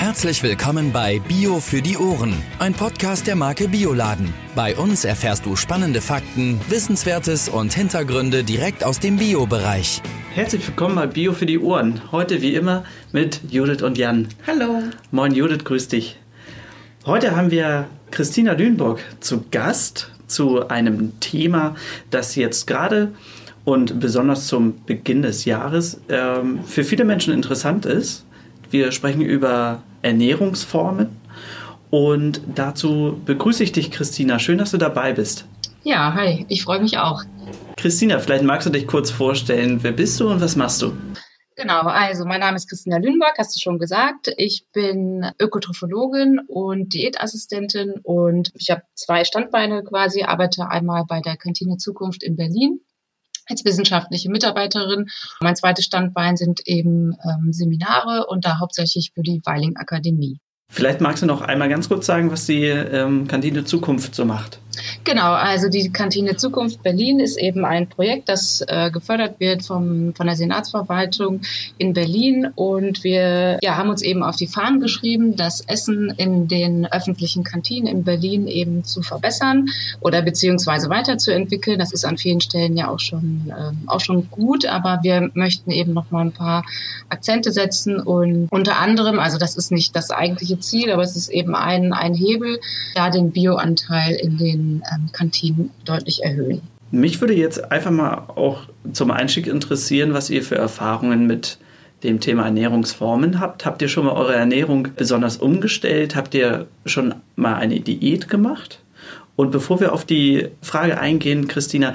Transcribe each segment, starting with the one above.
Herzlich willkommen bei Bio für die Ohren, ein Podcast der Marke Bioladen. Bei uns erfährst du spannende Fakten, Wissenswertes und Hintergründe direkt aus dem Bio-Bereich. Herzlich willkommen bei Bio für die Ohren. Heute wie immer mit Judith und Jan. Hallo. Moin Judith, grüß dich. Heute haben wir Christina Lüneburg zu Gast zu einem Thema, das jetzt gerade und besonders zum Beginn des Jahres ähm, für viele Menschen interessant ist. Wir sprechen über Ernährungsformen und dazu begrüße ich dich, Christina. Schön, dass du dabei bist. Ja, hi, ich freue mich auch. Christina, vielleicht magst du dich kurz vorstellen. Wer bist du und was machst du? Genau, also mein Name ist Christina Lüneburg, hast du schon gesagt. Ich bin Ökotrophologin und Diätassistentin und ich habe zwei Standbeine quasi, arbeite einmal bei der Kantine Zukunft in Berlin als wissenschaftliche Mitarbeiterin. Mein zweites Standbein sind eben ähm, Seminare und da hauptsächlich für die Weiling Akademie. Vielleicht magst du noch einmal ganz kurz sagen, was die ähm, Kantine Zukunft so macht. Genau, also die Kantine Zukunft Berlin ist eben ein Projekt, das äh, gefördert wird vom, von der Senatsverwaltung in Berlin. Und wir ja, haben uns eben auf die Fahnen geschrieben, das Essen in den öffentlichen Kantinen in Berlin eben zu verbessern oder beziehungsweise weiterzuentwickeln. Das ist an vielen Stellen ja auch schon, äh, auch schon gut, aber wir möchten eben noch mal ein paar Akzente setzen und unter anderem, also das ist nicht das eigentliche Ziel, aber es ist eben ein, ein Hebel, da den Bioanteil in den ähm, Kantinen deutlich erhöhen. Mich würde jetzt einfach mal auch zum Einstieg interessieren, was ihr für Erfahrungen mit dem Thema Ernährungsformen habt. Habt ihr schon mal eure Ernährung besonders umgestellt? Habt ihr schon mal eine Diät gemacht? Und bevor wir auf die Frage eingehen, Christina,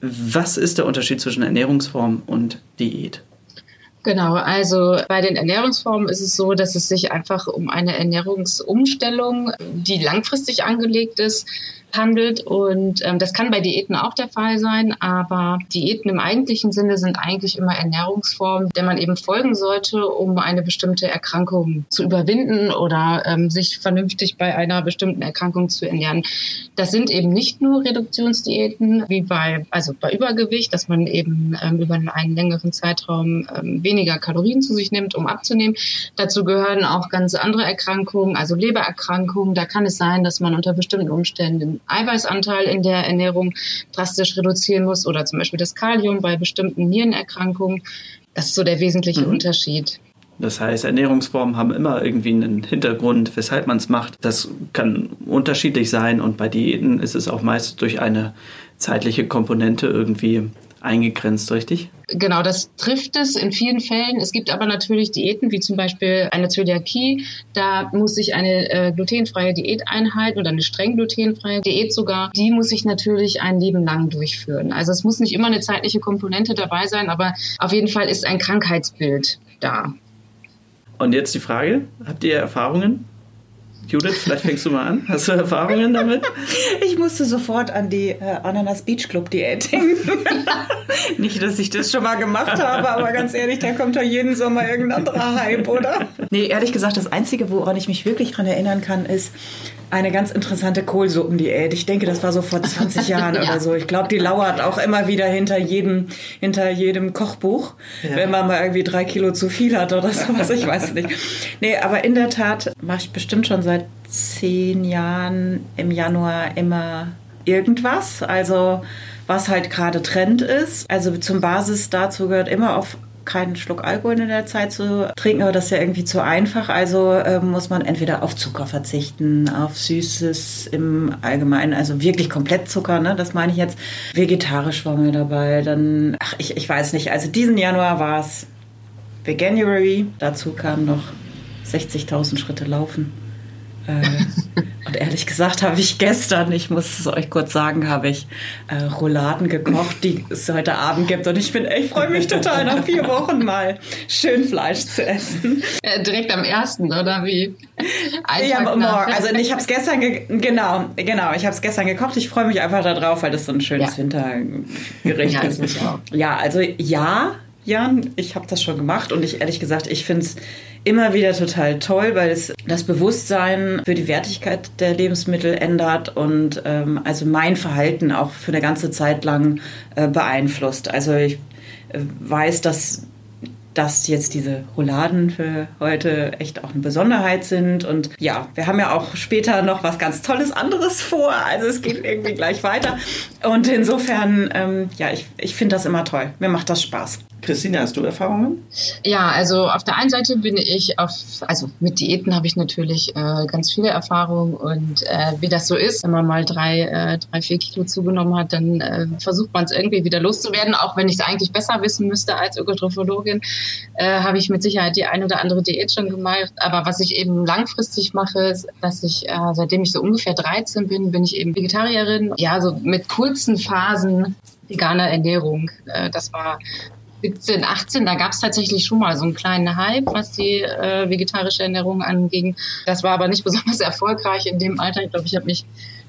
was ist der Unterschied zwischen Ernährungsform und Diät? Genau, also bei den Ernährungsformen ist es so, dass es sich einfach um eine Ernährungsumstellung, die langfristig angelegt ist, handelt. Und ähm, das kann bei Diäten auch der Fall sein, aber Diäten im eigentlichen Sinne sind eigentlich immer Ernährungsformen, der man eben folgen sollte, um eine bestimmte Erkrankung zu überwinden oder ähm, sich vernünftig bei einer bestimmten Erkrankung zu ernähren. Das sind eben nicht nur Reduktionsdiäten wie bei, also bei Übergewicht, dass man eben ähm, über einen längeren Zeitraum ähm, weniger Kalorien zu sich nimmt, um abzunehmen. Dazu gehören auch ganz andere Erkrankungen, also Lebererkrankungen. Da kann es sein, dass man unter bestimmten Umständen Eiweißanteil in der Ernährung drastisch reduzieren muss oder zum Beispiel das Kalium bei bestimmten Nierenerkrankungen. Das ist so der wesentliche mhm. Unterschied. Das heißt, Ernährungsformen haben immer irgendwie einen Hintergrund, weshalb man es macht. Das kann unterschiedlich sein und bei Diäten ist es auch meist durch eine zeitliche Komponente irgendwie eingegrenzt, richtig? Genau, das trifft es in vielen Fällen. Es gibt aber natürlich Diäten, wie zum Beispiel eine Zöliakie. Da muss ich eine äh, glutenfreie Diät einhalten oder eine streng glutenfreie Diät sogar. Die muss ich natürlich ein Leben lang durchführen. Also es muss nicht immer eine zeitliche Komponente dabei sein, aber auf jeden Fall ist ein Krankheitsbild da. Und jetzt die Frage, habt ihr Erfahrungen Judith, vielleicht fängst du mal an. Hast du Erfahrungen damit? Ich musste sofort an die äh, Ananas Beach Club Diät denken. Nicht, dass ich das schon mal gemacht habe, aber ganz ehrlich, da kommt ja jeden Sommer irgendein anderer Hype, oder? Nee, ehrlich gesagt, das Einzige, woran ich mich wirklich dran erinnern kann, ist, eine ganz interessante Kohlsuppendiät. Ich denke, das war so vor 20 Jahren ja. oder so. Ich glaube, die lauert auch immer wieder hinter jedem, hinter jedem Kochbuch, ja. wenn man mal irgendwie drei Kilo zu viel hat oder sowas. Ich weiß nicht. Nee, aber in der Tat mache ich bestimmt schon seit zehn Jahren im Januar immer irgendwas. Also was halt gerade Trend ist. Also zum Basis dazu gehört immer auf keinen Schluck Alkohol in der Zeit zu trinken, aber das ist ja irgendwie zu einfach. Also äh, muss man entweder auf Zucker verzichten, auf Süßes im Allgemeinen, also wirklich komplett Zucker, ne? das meine ich jetzt. Vegetarisch war mir dabei, dann, ach, ich, ich weiß nicht, also diesen Januar war es Veganuary, dazu kamen noch 60.000 Schritte laufen. Äh, und ehrlich gesagt habe ich gestern, ich muss es euch kurz sagen, habe ich äh, Rouladen gekocht, die es heute Abend gibt. Und ich bin, ich freue mich total nach vier Wochen mal schön Fleisch zu essen. Äh, direkt am ersten, oder wie? ja, morgen. Also ich habe es gestern, genau, genau, ich habe es gestern gekocht. Ich freue mich einfach darauf, weil das so ein schönes ja. Wintergericht ja, ist. Ja, also ja, Jan, ich habe das schon gemacht und ich ehrlich gesagt, ich finde es immer wieder total toll, weil es das Bewusstsein für die Wertigkeit der Lebensmittel ändert und ähm, also mein Verhalten auch für eine ganze Zeit lang äh, beeinflusst. Also ich äh, weiß, dass dass jetzt diese Rouladen für heute echt auch eine Besonderheit sind. Und ja, wir haben ja auch später noch was ganz Tolles anderes vor. Also es geht irgendwie gleich weiter. Und insofern, ähm, ja, ich, ich finde das immer toll. Mir macht das Spaß. Christine, hast du Erfahrungen? Ja, also auf der einen Seite bin ich auf, also mit Diäten habe ich natürlich äh, ganz viele Erfahrungen und äh, wie das so ist, wenn man mal drei, äh, drei vier Kilo zugenommen hat, dann äh, versucht man es irgendwie wieder loszuwerden, auch wenn ich es eigentlich besser wissen müsste als Ökotrophologin, äh, habe ich mit Sicherheit die eine oder andere Diät schon gemacht. Aber was ich eben langfristig mache, ist, dass ich, äh, seitdem ich so ungefähr 13 bin, bin ich eben Vegetarierin. Ja, so mit kurzen Phasen veganer Ernährung. Äh, das war 17, 18, da gab es tatsächlich schon mal so einen kleinen Hype, was die äh, vegetarische Ernährung anging. Das war aber nicht besonders erfolgreich in dem Alter. Ich glaube, ich habe mich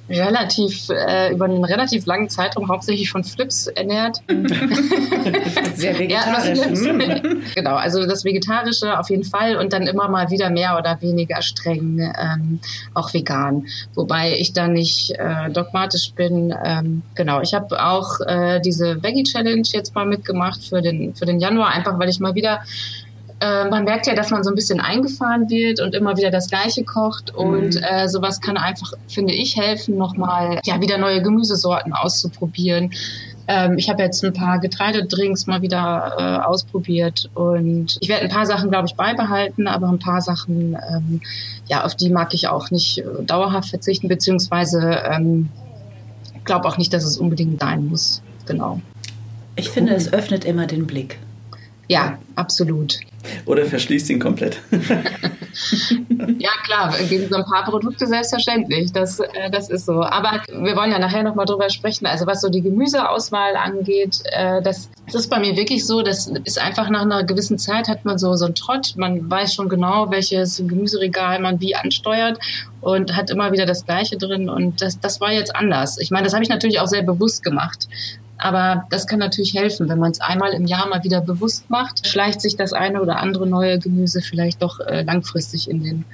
relativ äh, über einen relativ langen Zeitraum hauptsächlich von Flips ernährt. Sehr vegetarisch. Ja, genau, also das Vegetarische auf jeden Fall und dann immer mal wieder mehr oder weniger streng ähm, auch vegan. Wobei ich da nicht äh, dogmatisch bin. Ähm, genau, ich habe auch äh, diese Veggie Challenge jetzt mal mitgemacht für den für den Januar, einfach weil ich mal wieder äh, man merkt ja, dass man so ein bisschen eingefahren wird und immer wieder das Gleiche kocht. Und mhm. äh, sowas kann einfach, finde ich, helfen, nochmal ja, wieder neue Gemüsesorten auszuprobieren. Ähm, ich habe jetzt ein paar Getreidedrinks mal wieder äh, ausprobiert und ich werde ein paar Sachen, glaube ich, beibehalten, aber ein paar Sachen, ähm, ja, auf die mag ich auch nicht äh, dauerhaft verzichten, beziehungsweise ähm, glaube auch nicht, dass es unbedingt sein muss. Genau. Ich finde, es öffnet immer den Blick. Ja, absolut. Oder verschließt ihn komplett. ja, klar, gegen so ein paar Produkte selbstverständlich. Das, äh, das ist so. Aber wir wollen ja nachher nochmal drüber sprechen. Also, was so die Gemüseauswahl angeht, äh, das, das ist bei mir wirklich so. Das ist einfach nach einer gewissen Zeit hat man so, so einen Trott. Man weiß schon genau, welches Gemüseregal man wie ansteuert und hat immer wieder das Gleiche drin. Und das, das war jetzt anders. Ich meine, das habe ich natürlich auch sehr bewusst gemacht. Aber das kann natürlich helfen, wenn man es einmal im Jahr mal wieder bewusst macht, schleicht sich das eine oder andere neue Gemüse vielleicht doch äh, langfristig in den,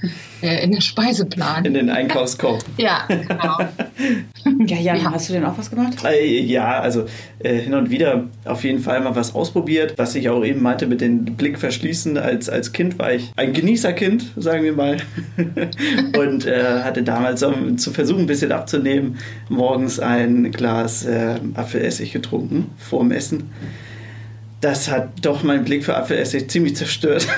äh, in den Speiseplan. In den Einkaufskorb. ja, genau. ja, Jan, ja. hast du denn auch was gemacht? Äh, ja, also äh, hin und wieder auf jeden Fall mal was ausprobiert. Was ich auch eben meinte mit den Blick verschließen. Als, als Kind war ich ein Genießerkind, sagen wir mal. und äh, hatte damals, um zu versuchen, ein bisschen abzunehmen, morgens ein Glas äh, Apfelessig getrunken vor dem Essen. Das hat doch meinen Blick für Apfelessig ziemlich zerstört.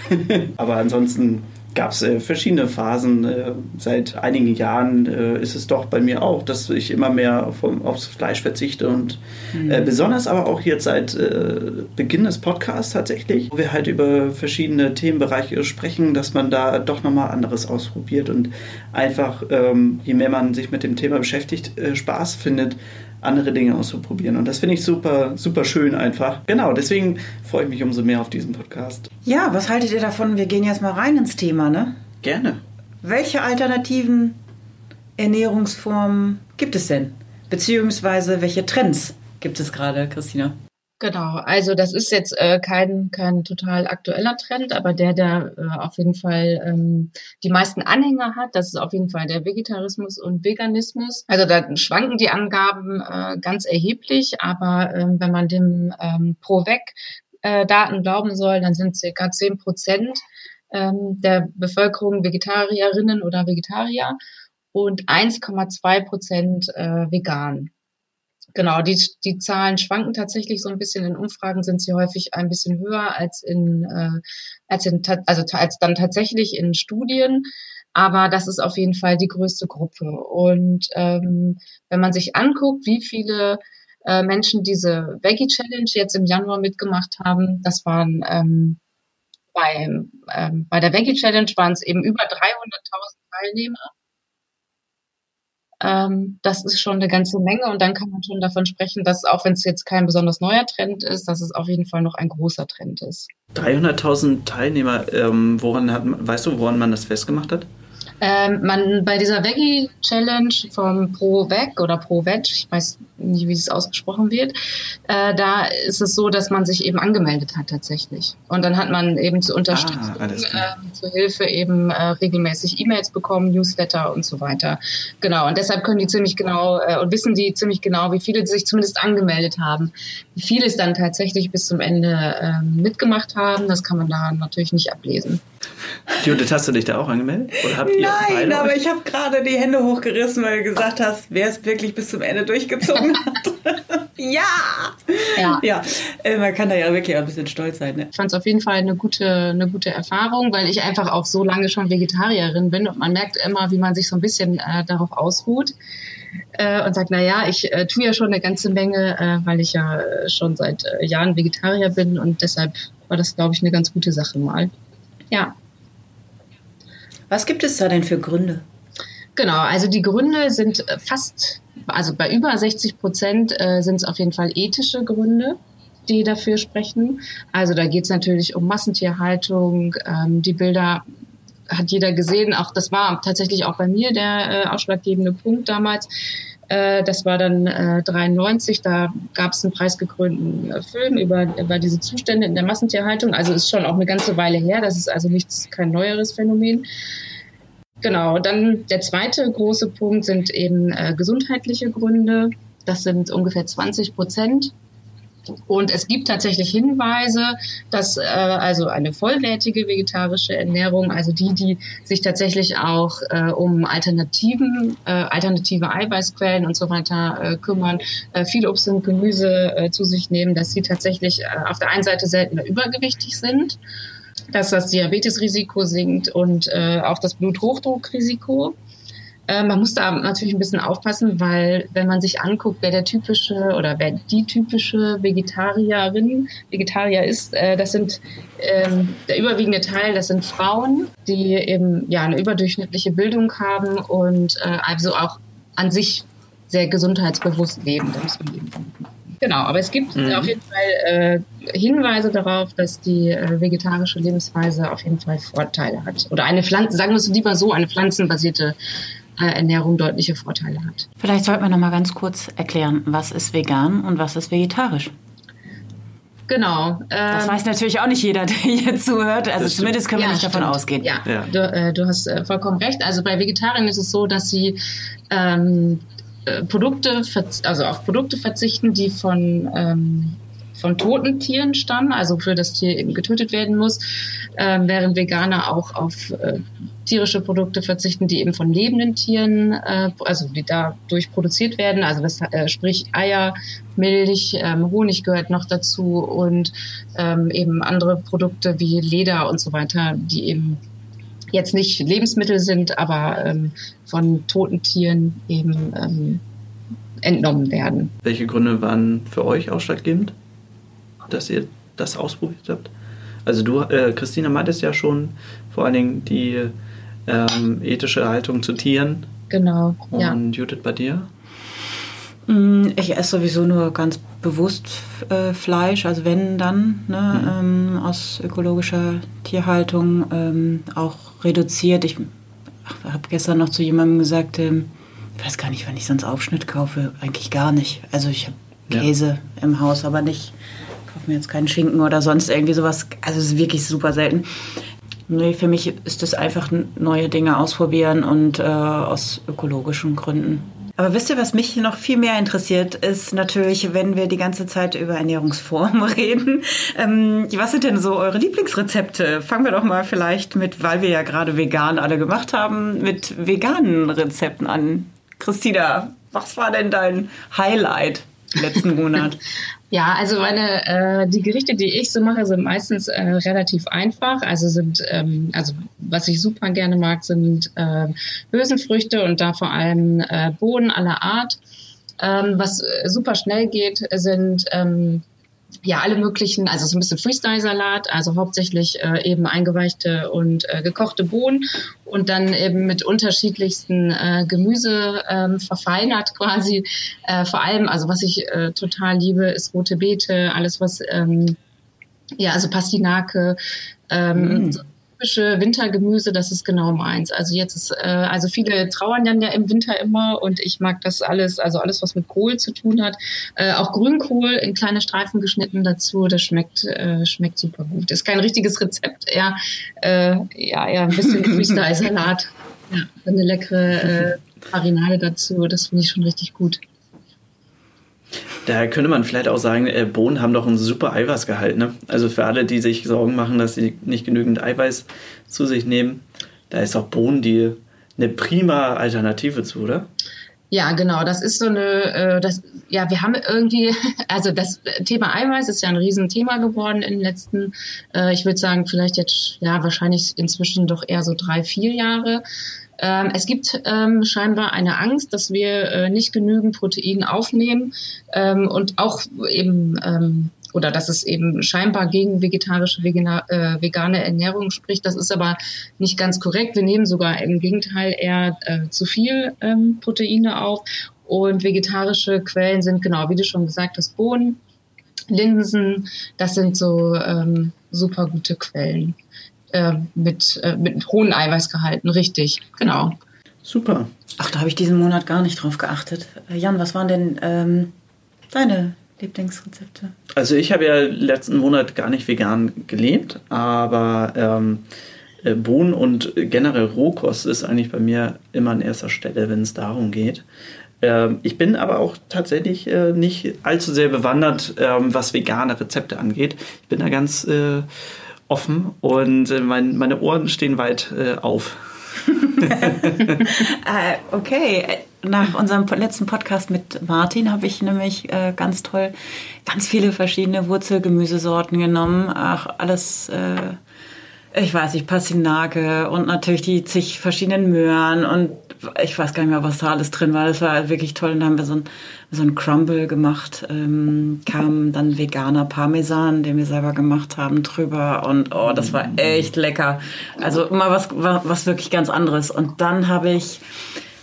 Aber ansonsten gab es äh, verschiedene Phasen. Äh, seit einigen Jahren äh, ist es doch bei mir auch, dass ich immer mehr vom, aufs Fleisch verzichte und mhm. Äh, besonders aber auch jetzt seit äh, Beginn des Podcasts tatsächlich, wo wir halt über verschiedene Themenbereiche sprechen, dass man da doch nochmal anderes ausprobiert und einfach, ähm, je mehr man sich mit dem Thema beschäftigt, äh, Spaß findet, andere Dinge auszuprobieren. Und das finde ich super, super schön einfach. Genau, deswegen freue ich mich umso mehr auf diesen Podcast. Ja, was haltet ihr davon? Wir gehen jetzt mal rein ins Thema, ne? Gerne. Welche alternativen Ernährungsformen gibt es denn? Beziehungsweise welche Trends gibt es gerade, Christina? Genau, also das ist jetzt äh, kein, kein total aktueller Trend, aber der, der äh, auf jeden Fall ähm, die meisten Anhänger hat, das ist auf jeden Fall der Vegetarismus und Veganismus. Also da schwanken die Angaben äh, ganz erheblich, aber ähm, wenn man dem ähm, Pro-Weg äh, Daten glauben soll, dann sind circa zehn Prozent ähm, der Bevölkerung Vegetarierinnen oder Vegetarier und 1,2 Prozent äh, vegan. Genau, die, die Zahlen schwanken tatsächlich so ein bisschen. In Umfragen sind sie häufig ein bisschen höher als in, äh, als in, also als dann tatsächlich in Studien. Aber das ist auf jeden Fall die größte Gruppe. Und ähm, wenn man sich anguckt, wie viele äh, Menschen diese Veggie Challenge jetzt im Januar mitgemacht haben, das waren ähm, bei, ähm, bei der Veggie Challenge waren es eben über 300.000 Teilnehmer. Ähm, das ist schon eine ganze Menge und dann kann man schon davon sprechen, dass auch wenn es jetzt kein besonders neuer Trend ist, dass es auf jeden Fall noch ein großer Trend ist. 300.000 Teilnehmer, ähm, woran hat, weißt du, woran man das festgemacht hat? Ähm, man bei dieser Veggie Challenge vom Pro Veg oder Pro Veg, ich weiß nicht, wie es ausgesprochen wird, äh, da ist es so, dass man sich eben angemeldet hat tatsächlich. Und dann hat man eben zur Unterstützung, Ah, alles klar. äh, zur Hilfe eben äh, regelmäßig E-Mails bekommen, Newsletter und so weiter. Genau. Und deshalb können die ziemlich genau äh, und wissen die ziemlich genau, wie viele sich zumindest angemeldet haben. Wie viele es dann tatsächlich bis zum Ende ähm, mitgemacht haben, das kann man da natürlich nicht ablesen. Judith, hast du dich da auch angemeldet? Oder habt ihr Nein, aber ich habe gerade die Hände hochgerissen, weil du gesagt hast, wer es wirklich bis zum Ende durchgezogen hat. ja! Ja. Ja, äh, man kann da ja wirklich auch ein bisschen stolz sein. Ne? Ich fand es auf jeden Fall eine gute, eine gute Erfahrung, weil ich einfach auch so lange schon Vegetarierin bin und man merkt immer, wie man sich so ein bisschen äh, darauf ausruht äh, und sagt, na ja, ich äh, tue ja schon eine ganze Menge, äh, weil ich ja äh, schon seit äh, Jahren Vegetarier bin und deshalb war das, glaube ich, eine ganz gute Sache mal. Ja. Was gibt es da denn für Gründe? Genau, also die Gründe sind äh, fast, also bei über 60 Prozent äh, sind es auf jeden Fall ethische Gründe, die dafür sprechen. Also da geht es natürlich um Massentierhaltung. Ähm, die Bilder hat jeder gesehen. Auch das war tatsächlich auch bei mir der äh, ausschlaggebende Punkt damals. Äh, das war dann äh, 93, da gab es einen preisgekrönten äh, Film über, über diese Zustände in der Massentierhaltung. Also ist schon auch eine ganze Weile her. Das ist also nichts, kein neueres Phänomen. Genau, dann der zweite große Punkt sind eben äh, gesundheitliche Gründe. Das sind ungefähr 20 Prozent. Und es gibt tatsächlich Hinweise, dass äh, also eine vollwertige vegetarische Ernährung, also die, die sich tatsächlich auch äh, um Alternativen, äh, alternative Eiweißquellen und so weiter äh, kümmern, äh, viel Obst und Gemüse äh, zu sich nehmen, dass sie tatsächlich äh, auf der einen Seite seltener übergewichtig sind dass das Diabetesrisiko sinkt und äh, auch das Bluthochdruckrisiko. Äh, man muss da natürlich ein bisschen aufpassen, weil wenn man sich anguckt, wer der typische oder wer die typische Vegetarierin, Vegetarier ist, äh, das sind ähm, der überwiegende Teil, das sind Frauen, die eben ja eine überdurchschnittliche Bildung haben und äh, also auch an sich sehr gesundheitsbewusst leben. Genau, aber es gibt Mhm. auf jeden Fall äh, Hinweise darauf, dass die äh, vegetarische Lebensweise auf jeden Fall Vorteile hat. Oder eine Pflanze, sagen wir es lieber so, eine pflanzenbasierte Ernährung deutliche Vorteile hat. Vielleicht sollten wir noch mal ganz kurz erklären, was ist vegan und was ist vegetarisch. Genau. Das ähm, weiß natürlich auch nicht jeder, der hier zuhört. Also Das zumindest können wir Ja, nicht davon stimmt. ausgehen. Ja, Ja. Du, äh, du hast äh, vollkommen recht. Also bei Vegetariern ist es so, dass sie ähm, äh, Produkte, also auf Produkte verzichten, die von ähm, von toten Tieren stammen, also für das Tier eben getötet werden muss, ähm, während Veganer auch auf äh, tierische Produkte verzichten, die eben von lebenden Tieren, äh, also die dadurch produziert werden, also das äh, sprich Eier, Milch, ähm, Honig gehört noch dazu und ähm, eben andere Produkte wie Leder und so weiter, die eben jetzt nicht Lebensmittel sind, aber ähm, von toten Tieren eben ähm, entnommen werden. Welche Gründe waren für euch ausschlaggebend, dass ihr das ausprobiert habt? Also du, äh, Christina, meintest ja schon vor allen Dingen die ähm, ethische Haltung zu Tieren. Genau, ja. Und Judith, bei dir? Mm, Ich esse sowieso nur ganz bewusst äh, Fleisch, also wenn dann, ne, ähm, aus ökologischer Tierhaltung ähm, auch reduziert. Ich habe gestern noch zu jemandem gesagt, ähm, ich weiß gar nicht, wann ich sonst Aufschnitt kaufe, eigentlich gar nicht. Also ich habe Ja. Käse im Haus, aber nicht, kaufe mir jetzt keinen Schinken oder sonst irgendwie sowas. Also es ist wirklich super selten. Nee, für mich ist das einfach neue Dinge ausprobieren und äh, aus ökologischen Gründen. Aber wisst ihr, was mich noch viel mehr interessiert, ist natürlich, wenn wir die ganze Zeit über Ernährungsformen reden. Ähm, was sind denn so eure Lieblingsrezepte? Fangen wir doch mal vielleicht mit, weil wir ja gerade vegan alle gemacht haben, mit veganen Rezepten an. Christina, was war denn dein Highlight letzten Monat? Ja, also meine äh, die Gerichte, die ich so mache, sind meistens äh, relativ einfach. Also sind ähm, also was ich super gerne mag, sind äh, Hülsenfrüchte und da vor allem äh, Bohnen aller Art. Ähm, was äh, super schnell geht, sind ähm, ja alle möglichen, also so ein bisschen Freestyle-Salat, also hauptsächlich äh, eben eingeweichte und äh, gekochte Bohnen und dann eben mit unterschiedlichsten äh, Gemüse ähm, verfeinert quasi. Äh, vor allem, also was ich äh, total liebe, ist rote Beete, alles was ähm, ja also Pastinake, ähm, Mm. Typische Wintergemüse, das ist genau meins. Also jetzt ist, äh, also viele trauern dann ja im Winter immer und ich mag das alles, also alles, was mit Kohl zu tun hat. Äh, auch Grünkohl in kleine Streifen geschnitten dazu, das schmeckt, äh, schmeckt super gut. Ist kein richtiges Rezept, eher, äh, ja, eher ein bisschen Freestyle-Salat. Ja, eine leckere äh, Marinade dazu, das finde ich schon richtig gut. Da könnte man vielleicht auch sagen, äh, Bohnen haben doch einen super Eiweißgehalt. Ne? Also für alle, die sich Sorgen machen, dass sie nicht genügend Eiweiß zu sich nehmen, da ist auch Bohnen die eine prima Alternative zu, oder? Ja, genau. Das ist so eine, äh, das, ja, wir haben irgendwie, also das Thema Eiweiß ist ja ein Riesenthema geworden in den letzten, äh, ich würde sagen, vielleicht jetzt, ja, wahrscheinlich inzwischen doch eher so drei, vier Jahre. Ähm, es gibt ähm, scheinbar eine Angst, dass wir äh, nicht genügend Protein aufnehmen ähm, und auch eben ähm, oder dass es eben scheinbar gegen vegetarische, vegana, äh, vegane Ernährung spricht. Das ist aber nicht ganz korrekt. Wir nehmen sogar im Gegenteil eher äh, zu viel ähm, Proteine auf. Und vegetarische Quellen sind genau, wie du schon gesagt hast, Bohnen, Linsen. Das sind so ähm, super gute Quellen äh, mit, äh, mit hohen Eiweißgehalten, richtig, genau. Super. Ach, da habe ich diesen Monat gar nicht drauf geachtet. Äh, Jan, was waren denn ähm, deine Lieblingsrezepte? Also ich habe ja letzten Monat gar nicht vegan gelebt, aber ähm, äh, Bohnen und generell Rohkost ist eigentlich bei mir immer an erster Stelle, wenn es darum geht. Ähm, ich bin aber auch tatsächlich äh, nicht allzu sehr bewandert, ähm, was vegane Rezepte angeht. Ich bin da ganz äh, offen und äh, mein, meine Ohren stehen weit äh, auf. äh, okay, nach unserem letzten Podcast mit Martin habe ich nämlich äh, ganz toll ganz viele verschiedene Wurzelgemüsesorten genommen. Ach, alles, äh, ich weiß nicht, Passinake und natürlich die zig verschiedenen Möhren und ich weiß gar nicht mehr, was da alles drin war. Das war wirklich toll. Und dann haben wir so ein, so ein Crumble gemacht. Ähm, kam dann veganer Parmesan, den wir selber gemacht haben, drüber. Und oh, das war echt lecker. Also immer was, was wirklich ganz anderes. Und dann habe ich,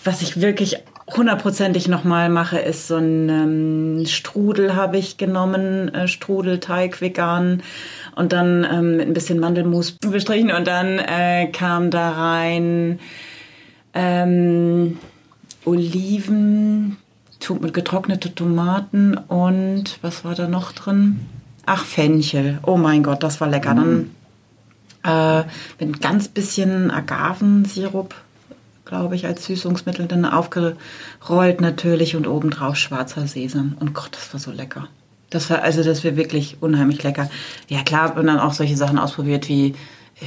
was ich wirklich hundertprozentig nochmal mache, ist so ein ähm, Strudel habe ich genommen, äh, Strudelteig vegan und dann ähm, mit ein bisschen Mandelmus bestrichen und dann äh, kam da rein ähm, Oliven, getrocknete Tomaten und was war da noch drin? Ach, Fenchel. Oh mein Gott, das war lecker. Mm. Dann äh, mit ein ganz bisschen Agavensirup, glaube ich, als Süßungsmittel dann aufgerollt natürlich und obendrauf schwarzer Sesam. Und Gott, das war so lecker. Das war also, das wäre wirklich unheimlich lecker. Ja klar, und dann auch solche Sachen ausprobiert wie äh,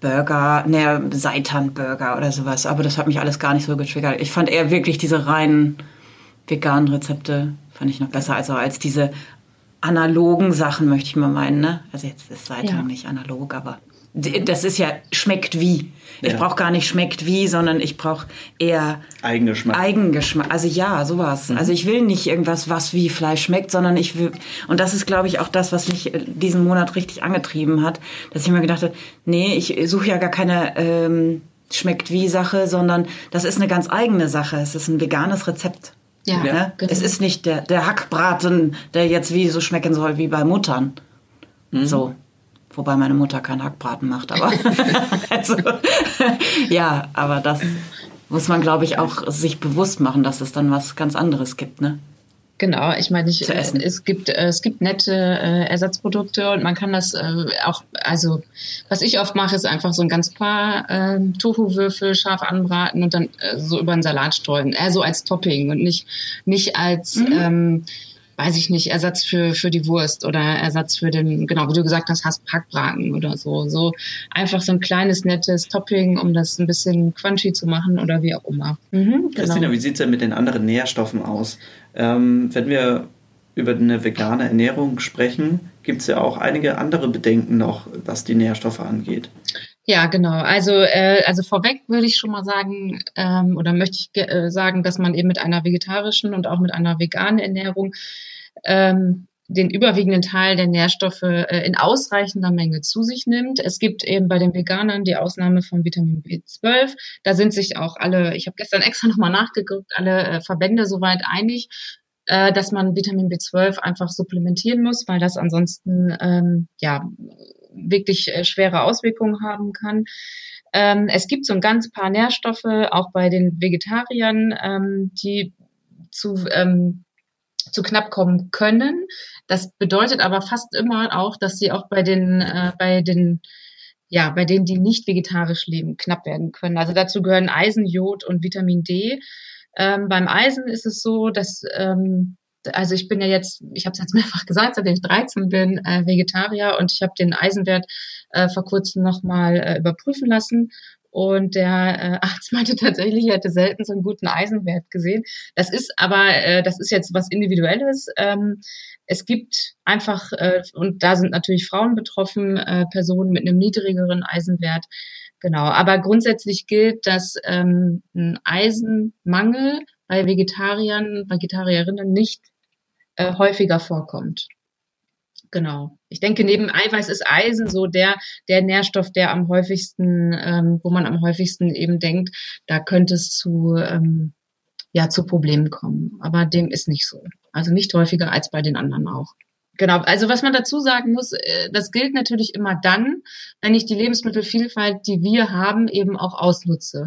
Burger, ne, Seitan-Burger oder sowas. Aber das hat mich alles gar nicht so getriggert. Ich fand eher wirklich diese reinen veganen Rezepte, fand ich noch besser. Also als diese analogen Sachen, möchte ich mal meinen. Ne? Also jetzt ist Seitan ja. nicht analog, aber das ist ja schmeckt wie. Ich ja. brauche gar nicht schmeckt wie, sondern ich brauche eher Eigengeschmack. Eigengeschmack. Also ja, sowas. Mhm. Also ich will nicht irgendwas, was wie Fleisch schmeckt, sondern ich will. Und das ist, glaube ich, auch das, was mich äh, diesen Monat richtig angetrieben hat, dass ich mir gedacht habe, nee, ich suche ja gar keine ähm, schmeckt wie Sache, sondern das ist eine ganz eigene Sache. Es ist ein veganes Rezept. Ja, ja? Genau. Es ist nicht der, der Hackbraten, der jetzt wie so schmecken soll wie bei Muttern. Mhm. So. Wobei meine Mutter keinen Hackbraten macht, aber also, ja, aber das muss man, glaube ich, auch sich bewusst machen, dass es dann was ganz anderes gibt, ne? Genau, ich meine, ich, es gibt es gibt nette äh, Ersatzprodukte und man kann das äh, auch, also was ich oft mache, ist einfach so ein ganz paar äh, Tofu-Würfel scharf anbraten und dann äh, so über einen Salat streuen, eher so als Topping und nicht nicht als mhm. ähm, weiß ich nicht, Ersatz für, für die Wurst oder Ersatz für den, genau, wie du gesagt hast, hast Packbraten oder so. So einfach so ein kleines, nettes Topping, um das ein bisschen crunchy zu machen oder wie auch immer. Mhm, genau. Christina, wie sieht es denn mit den anderen Nährstoffen aus? Ähm, wenn wir über eine vegane Ernährung sprechen, gibt es ja auch einige andere Bedenken noch, was die Nährstoffe angeht. Ja, genau. Also, äh, also vorweg würde ich schon mal sagen, ähm, oder möchte ich äh, sagen, dass man eben mit einer vegetarischen und auch mit einer veganen Ernährung ähm, den überwiegenden Teil der Nährstoffe äh, in ausreichender Menge zu sich nimmt. Es gibt eben bei den Veganern die Ausnahme von Vitamin B12. Da sind sich auch alle, ich habe gestern extra nochmal nachgeguckt, alle äh, Verbände soweit einig, äh, dass man Vitamin B12 einfach supplementieren muss, weil das ansonsten ähm, ja wirklich äh, schwere Auswirkungen haben kann. Ähm, es gibt so ein ganz paar Nährstoffe, auch bei den Vegetariern, ähm, die zu, ähm, zu knapp kommen können. Das bedeutet aber fast immer auch, dass sie auch bei den, äh, bei den ja, bei denen, die nicht vegetarisch leben, knapp werden können. Also dazu gehören Eisen, Jod und Vitamin D. Ähm, beim Eisen ist es so, dass ähm, also ich bin ja jetzt, ich habe es jetzt mehrfach gesagt, seitdem ich 13 bin, äh, Vegetarier und ich habe den Eisenwert äh, vor kurzem nochmal äh, überprüfen lassen. Und der äh, Arzt meinte tatsächlich, er hätte selten so einen guten Eisenwert gesehen. Das ist aber, äh, das ist jetzt was Individuelles. Ähm, es gibt einfach, äh, und da sind natürlich Frauen betroffen, äh, Personen mit einem niedrigeren Eisenwert. Genau, aber grundsätzlich gilt, dass ähm, ein Eisenmangel bei Vegetariern, Vegetarierinnen nicht äh, häufiger vorkommt. Genau. Ich denke, neben Eiweiß ist Eisen so der, der Nährstoff, der am häufigsten, ähm, wo man am häufigsten eben denkt, da könnte es zu, ähm, ja, zu Problemen kommen. Aber dem ist nicht so. Also nicht häufiger als bei den anderen auch. Genau, also was man dazu sagen muss, äh, das gilt natürlich immer dann, wenn ich die Lebensmittelvielfalt, die wir haben, eben auch ausnutze.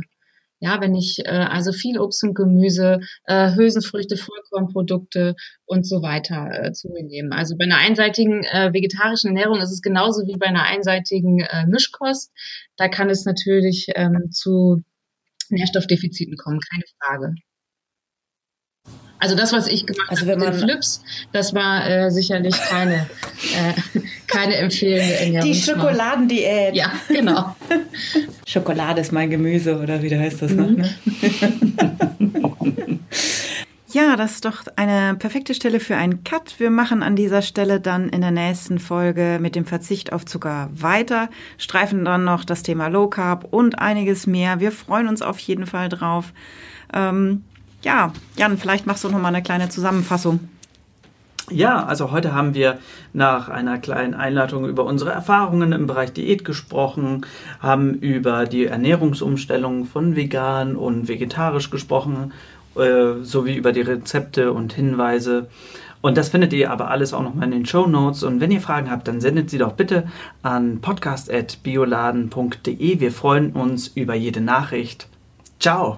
Ja, wenn ich äh, also viel Obst und Gemüse, äh, Hülsenfrüchte, Vollkornprodukte und so weiter äh, zu mir nehme. Also bei einer einseitigen äh, vegetarischen Ernährung ist es genauso wie bei einer einseitigen äh, Mischkost. Da kann es natürlich ähm, zu Nährstoffdefiziten kommen, keine Frage. Also das, was ich gemacht also habe mit den Flips, das war äh, sicherlich keine, äh, keine empfehlende Ernährung. Die Schokoladendiät. Ja, genau. Schokolade ist mein Gemüse oder wie heißt das noch? Ne? Ja, das ist doch eine perfekte Stelle für einen Cut. Wir machen an dieser Stelle dann in der nächsten Folge mit dem Verzicht auf Zucker weiter, streifen dann noch das Thema Low Carb und einiges mehr. Wir freuen uns auf jeden Fall drauf. Ähm, ja, Jan, vielleicht machst du noch mal eine kleine Zusammenfassung. Ja, also heute haben wir nach einer kleinen Einleitung über unsere Erfahrungen im Bereich Diät gesprochen, haben über die Ernährungsumstellung von vegan und vegetarisch gesprochen, äh, sowie über die Rezepte und Hinweise. Und das findet ihr aber alles auch nochmal in den Show Notes. Und wenn ihr Fragen habt, dann sendet sie doch bitte an podcast.bioladen.de. Wir freuen uns über jede Nachricht. Ciao!